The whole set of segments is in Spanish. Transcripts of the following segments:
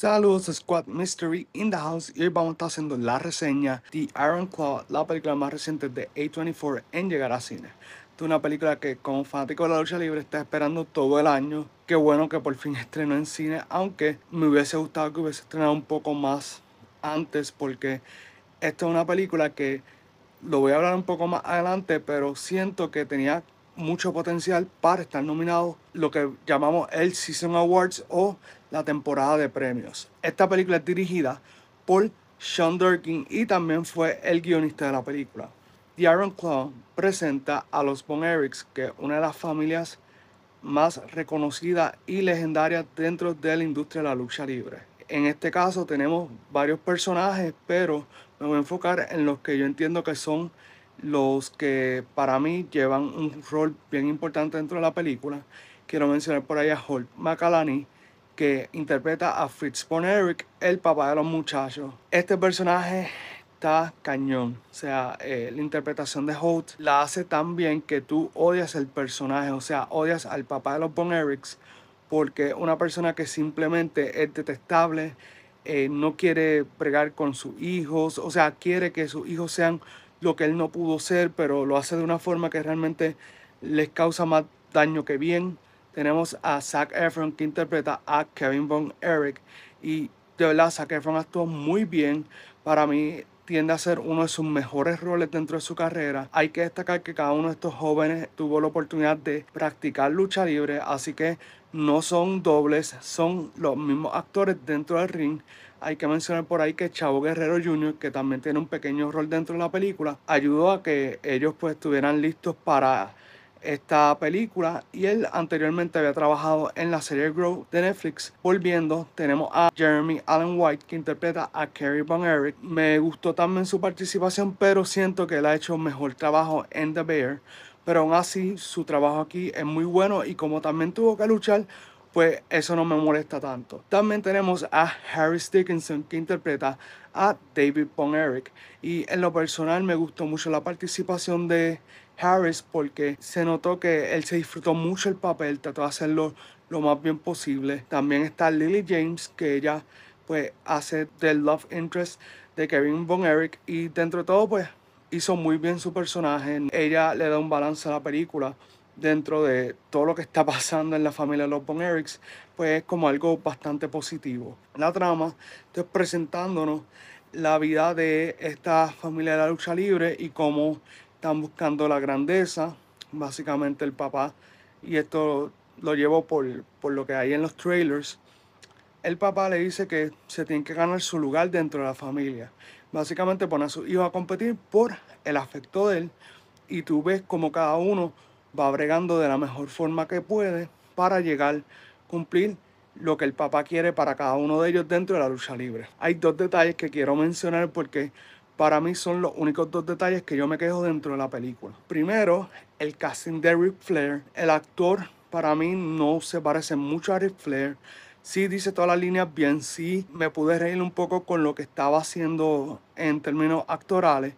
Saludos Squad Mystery in the house y hoy vamos a estar haciendo la reseña de Iron Claw, la película más reciente de A24 en llegar a cine. Es una película que como fanático de la lucha libre está esperando todo el año. Qué bueno que por fin estrenó en cine, aunque me hubiese gustado que hubiese estrenado un poco más antes porque esta es una película que lo voy a hablar un poco más adelante, pero siento que tenía mucho potencial para estar nominado lo que llamamos el Season Awards o la temporada de premios. Esta película es dirigida por Sean Durkin y también fue el guionista de la película. The Iron Claw presenta a los Von Erics, que es una de las familias más reconocidas y legendarias dentro de la industria de la lucha libre. En este caso tenemos varios personajes, pero me voy a enfocar en los que yo entiendo que son los que para mí llevan un rol bien importante dentro de la película. Quiero mencionar por ahí a Holt McCallany, que interpreta a Fritz von Erich, el papá de los muchachos. Este personaje está cañón. O sea, eh, la interpretación de Holt la hace tan bien que tú odias el personaje, o sea, odias al papá de los Von Erichs, porque una persona que simplemente es detestable, eh, no quiere pregar con sus hijos, o sea, quiere que sus hijos sean lo que él no pudo ser, pero lo hace de una forma que realmente les causa más daño que bien. Tenemos a Zac Efron que interpreta a Kevin Von Erich y de verdad Zac Efron actuó muy bien. Para mí tiende a ser uno de sus mejores roles dentro de su carrera. Hay que destacar que cada uno de estos jóvenes tuvo la oportunidad de practicar lucha libre, así que no son dobles, son los mismos actores dentro del ring hay que mencionar por ahí que Chavo Guerrero Jr., que también tiene un pequeño rol dentro de la película, ayudó a que ellos pues estuvieran listos para esta película y él anteriormente había trabajado en la serie Grow de Netflix. Volviendo, tenemos a Jeremy Allen White que interpreta a Carrie Von Eric. Me gustó también su participación, pero siento que él ha hecho mejor trabajo en The Bear. Pero aún así, su trabajo aquí es muy bueno y como también tuvo que luchar pues eso no me molesta tanto. También tenemos a Harris Dickinson que interpreta a David Von Eric y en lo personal me gustó mucho la participación de Harris porque se notó que él se disfrutó mucho el papel, trató de hacerlo lo más bien posible. También está Lily James que ella pues hace del love interest de Kevin Von Eric y dentro de todo pues hizo muy bien su personaje. Ella le da un balance a la película dentro de todo lo que está pasando en la familia de los Von Erics, pues es como algo bastante positivo. La trama está presentándonos la vida de esta familia de la lucha libre y cómo están buscando la grandeza, básicamente el papá, y esto lo llevo por, por lo que hay en los trailers. El papá le dice que se tiene que ganar su lugar dentro de la familia. Básicamente pone a su hijo a competir por el afecto de él y tú ves como cada uno va bregando de la mejor forma que puede para llegar cumplir lo que el papá quiere para cada uno de ellos dentro de la lucha libre. Hay dos detalles que quiero mencionar porque para mí son los únicos dos detalles que yo me quejo dentro de la película. Primero, el casting de Ric Flair. El actor para mí no se parece mucho a Ric Flair. Sí dice todas las líneas bien, sí me pude reír un poco con lo que estaba haciendo en términos actorales,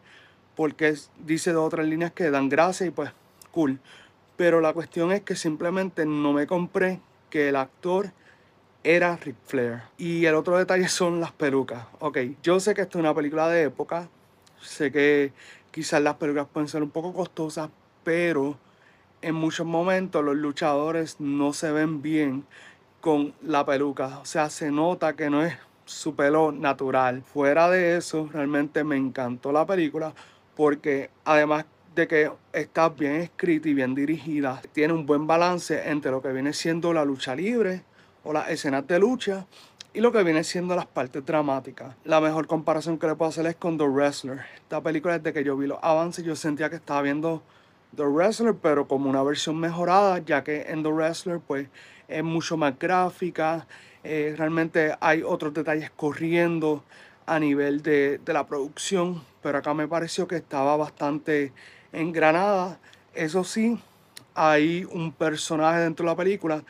porque dice dos otras líneas que dan gracia y pues cool. Pero la cuestión es que simplemente no me compré que el actor era Ric Flair. Y el otro detalle son las pelucas. Ok, yo sé que esto es una película de época. Sé que quizás las pelucas pueden ser un poco costosas, pero en muchos momentos los luchadores no se ven bien con la peluca. O sea, se nota que no es su pelo natural. Fuera de eso, realmente me encantó la película porque además de que está bien escrita y bien dirigida. Tiene un buen balance entre lo que viene siendo la lucha libre o las escenas de lucha y lo que viene siendo las partes dramáticas. La mejor comparación que le puedo hacer es con The Wrestler. Esta película desde que yo vi los avances yo sentía que estaba viendo The Wrestler pero como una versión mejorada ya que en The Wrestler pues es mucho más gráfica, eh, realmente hay otros detalles corriendo a nivel de, de la producción, pero acá me pareció que estaba bastante en Granada, eso sí, hay un personaje dentro de la película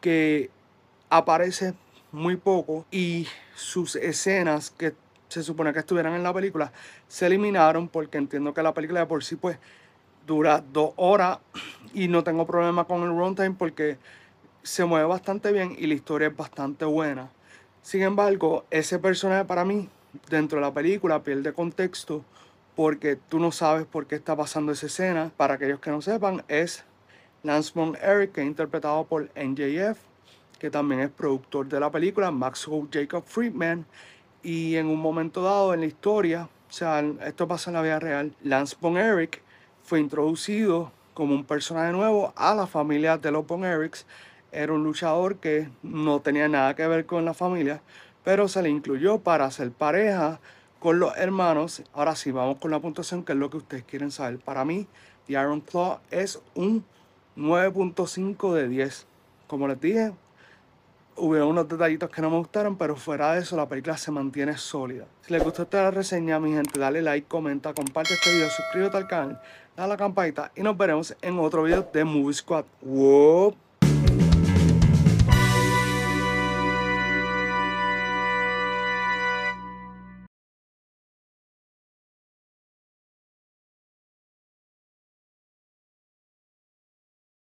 que aparece muy poco y sus escenas que se supone que estuvieran en la película se eliminaron porque entiendo que la película de por sí pues dura dos horas y no tengo problema con el runtime porque se mueve bastante bien y la historia es bastante buena. Sin embargo, ese personaje para mí, dentro de la película, pierde contexto porque tú no sabes por qué está pasando esa escena. Para aquellos que no sepan, es Lance Von Eric, que es interpretado por NJF, que también es productor de la película, Maxwell Jacob Friedman, y en un momento dado en la historia, o sea, esto pasa en la vida real, Lance Von Eric fue introducido como un personaje nuevo a la familia de los Von Erics. Era un luchador que no tenía nada que ver con la familia, pero se le incluyó para hacer pareja con los hermanos. Ahora sí, vamos con la puntuación, que es lo que ustedes quieren saber. Para mí, The Iron Claw es un 9.5 de 10. Como les dije, hubo unos detallitos que no me gustaron, pero fuera de eso la película se mantiene sólida. Si les gustó esta reseña, mi gente, dale like, comenta, comparte este video, suscríbete al canal, dale la campanita y nos veremos en otro video de Movie Squad. ¡Wow!